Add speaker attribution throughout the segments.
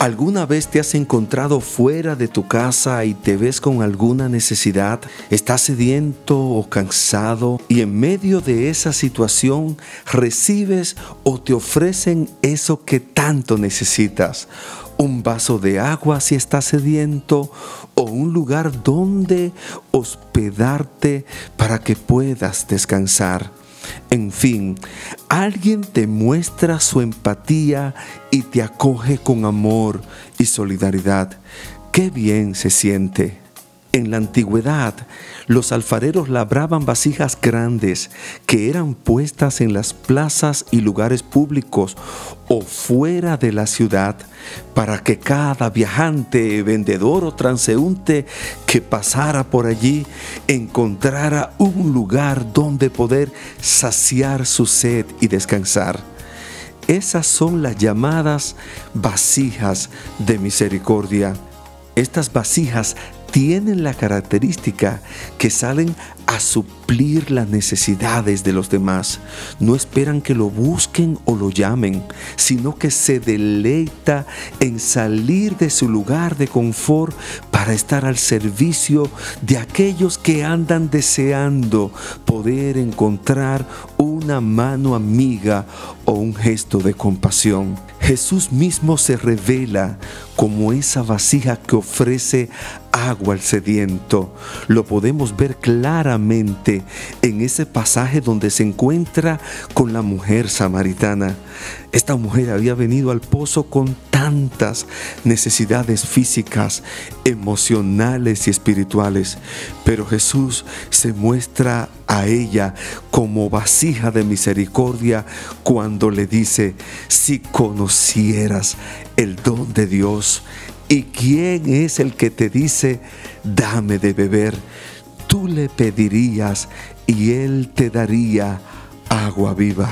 Speaker 1: ¿Alguna vez te has encontrado fuera de tu casa y te ves con alguna necesidad? ¿Estás sediento o cansado? Y en medio de esa situación recibes o te ofrecen eso que tanto necesitas. Un vaso de agua si estás sediento o un lugar donde hospedarte para que puedas descansar. En fin, alguien te muestra su empatía y te acoge con amor y solidaridad. Qué bien se siente. En la antigüedad, los alfareros labraban vasijas grandes que eran puestas en las plazas y lugares públicos o fuera de la ciudad para que cada viajante, vendedor o transeúnte que pasara por allí encontrara un lugar donde poder saciar su sed y descansar. Esas son las llamadas vasijas de misericordia. Estas vasijas tienen la característica que salen a suplir las necesidades de los demás. No esperan que lo busquen o lo llamen, sino que se deleita en salir de su lugar de confort para estar al servicio de aquellos que andan deseando poder encontrar una mano amiga o un gesto de compasión. Jesús mismo se revela como esa vasija que ofrece agua al sediento. Lo podemos ver claramente en ese pasaje donde se encuentra con la mujer samaritana. Esta mujer había venido al pozo con tantas necesidades físicas, emocionales y espirituales, pero Jesús se muestra a ella como vasija de misericordia cuando le dice, si conocieras el don de Dios, ¿Y quién es el que te dice, dame de beber? Tú le pedirías y él te daría agua viva.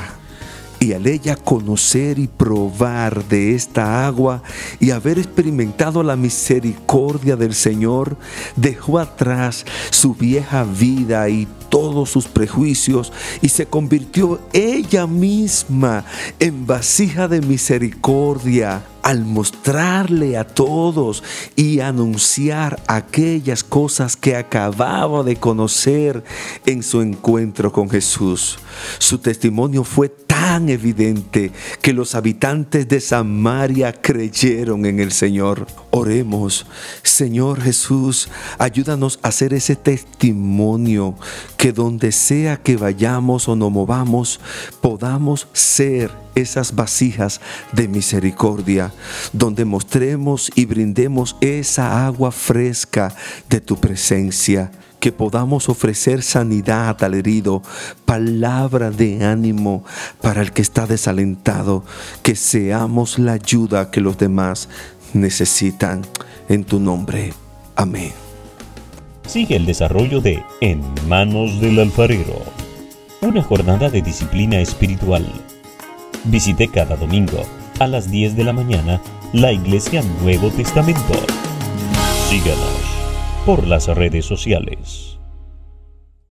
Speaker 1: Y al ella conocer y probar de esta agua y haber experimentado la misericordia del Señor, dejó atrás su vieja vida y todos sus prejuicios y se convirtió ella misma en vasija de misericordia al mostrarle a todos y anunciar aquellas cosas que acababa de conocer en su encuentro con Jesús. Su testimonio fue tan evidente que los habitantes de Samaria creyeron en el Señor. Oremos, Señor Jesús, ayúdanos a hacer ese testimonio que donde sea que vayamos o nos movamos, podamos ser esas vasijas de misericordia, donde mostremos y brindemos esa agua fresca de tu presencia que podamos ofrecer sanidad al herido, palabra de ánimo para el que está desalentado, que seamos la ayuda que los demás necesitan. En tu nombre. Amén.
Speaker 2: Sigue el desarrollo de En manos del alfarero, una jornada de disciplina espiritual. Visite cada domingo a las 10 de la mañana la Iglesia Nuevo Testamento. Síganos por las redes sociales.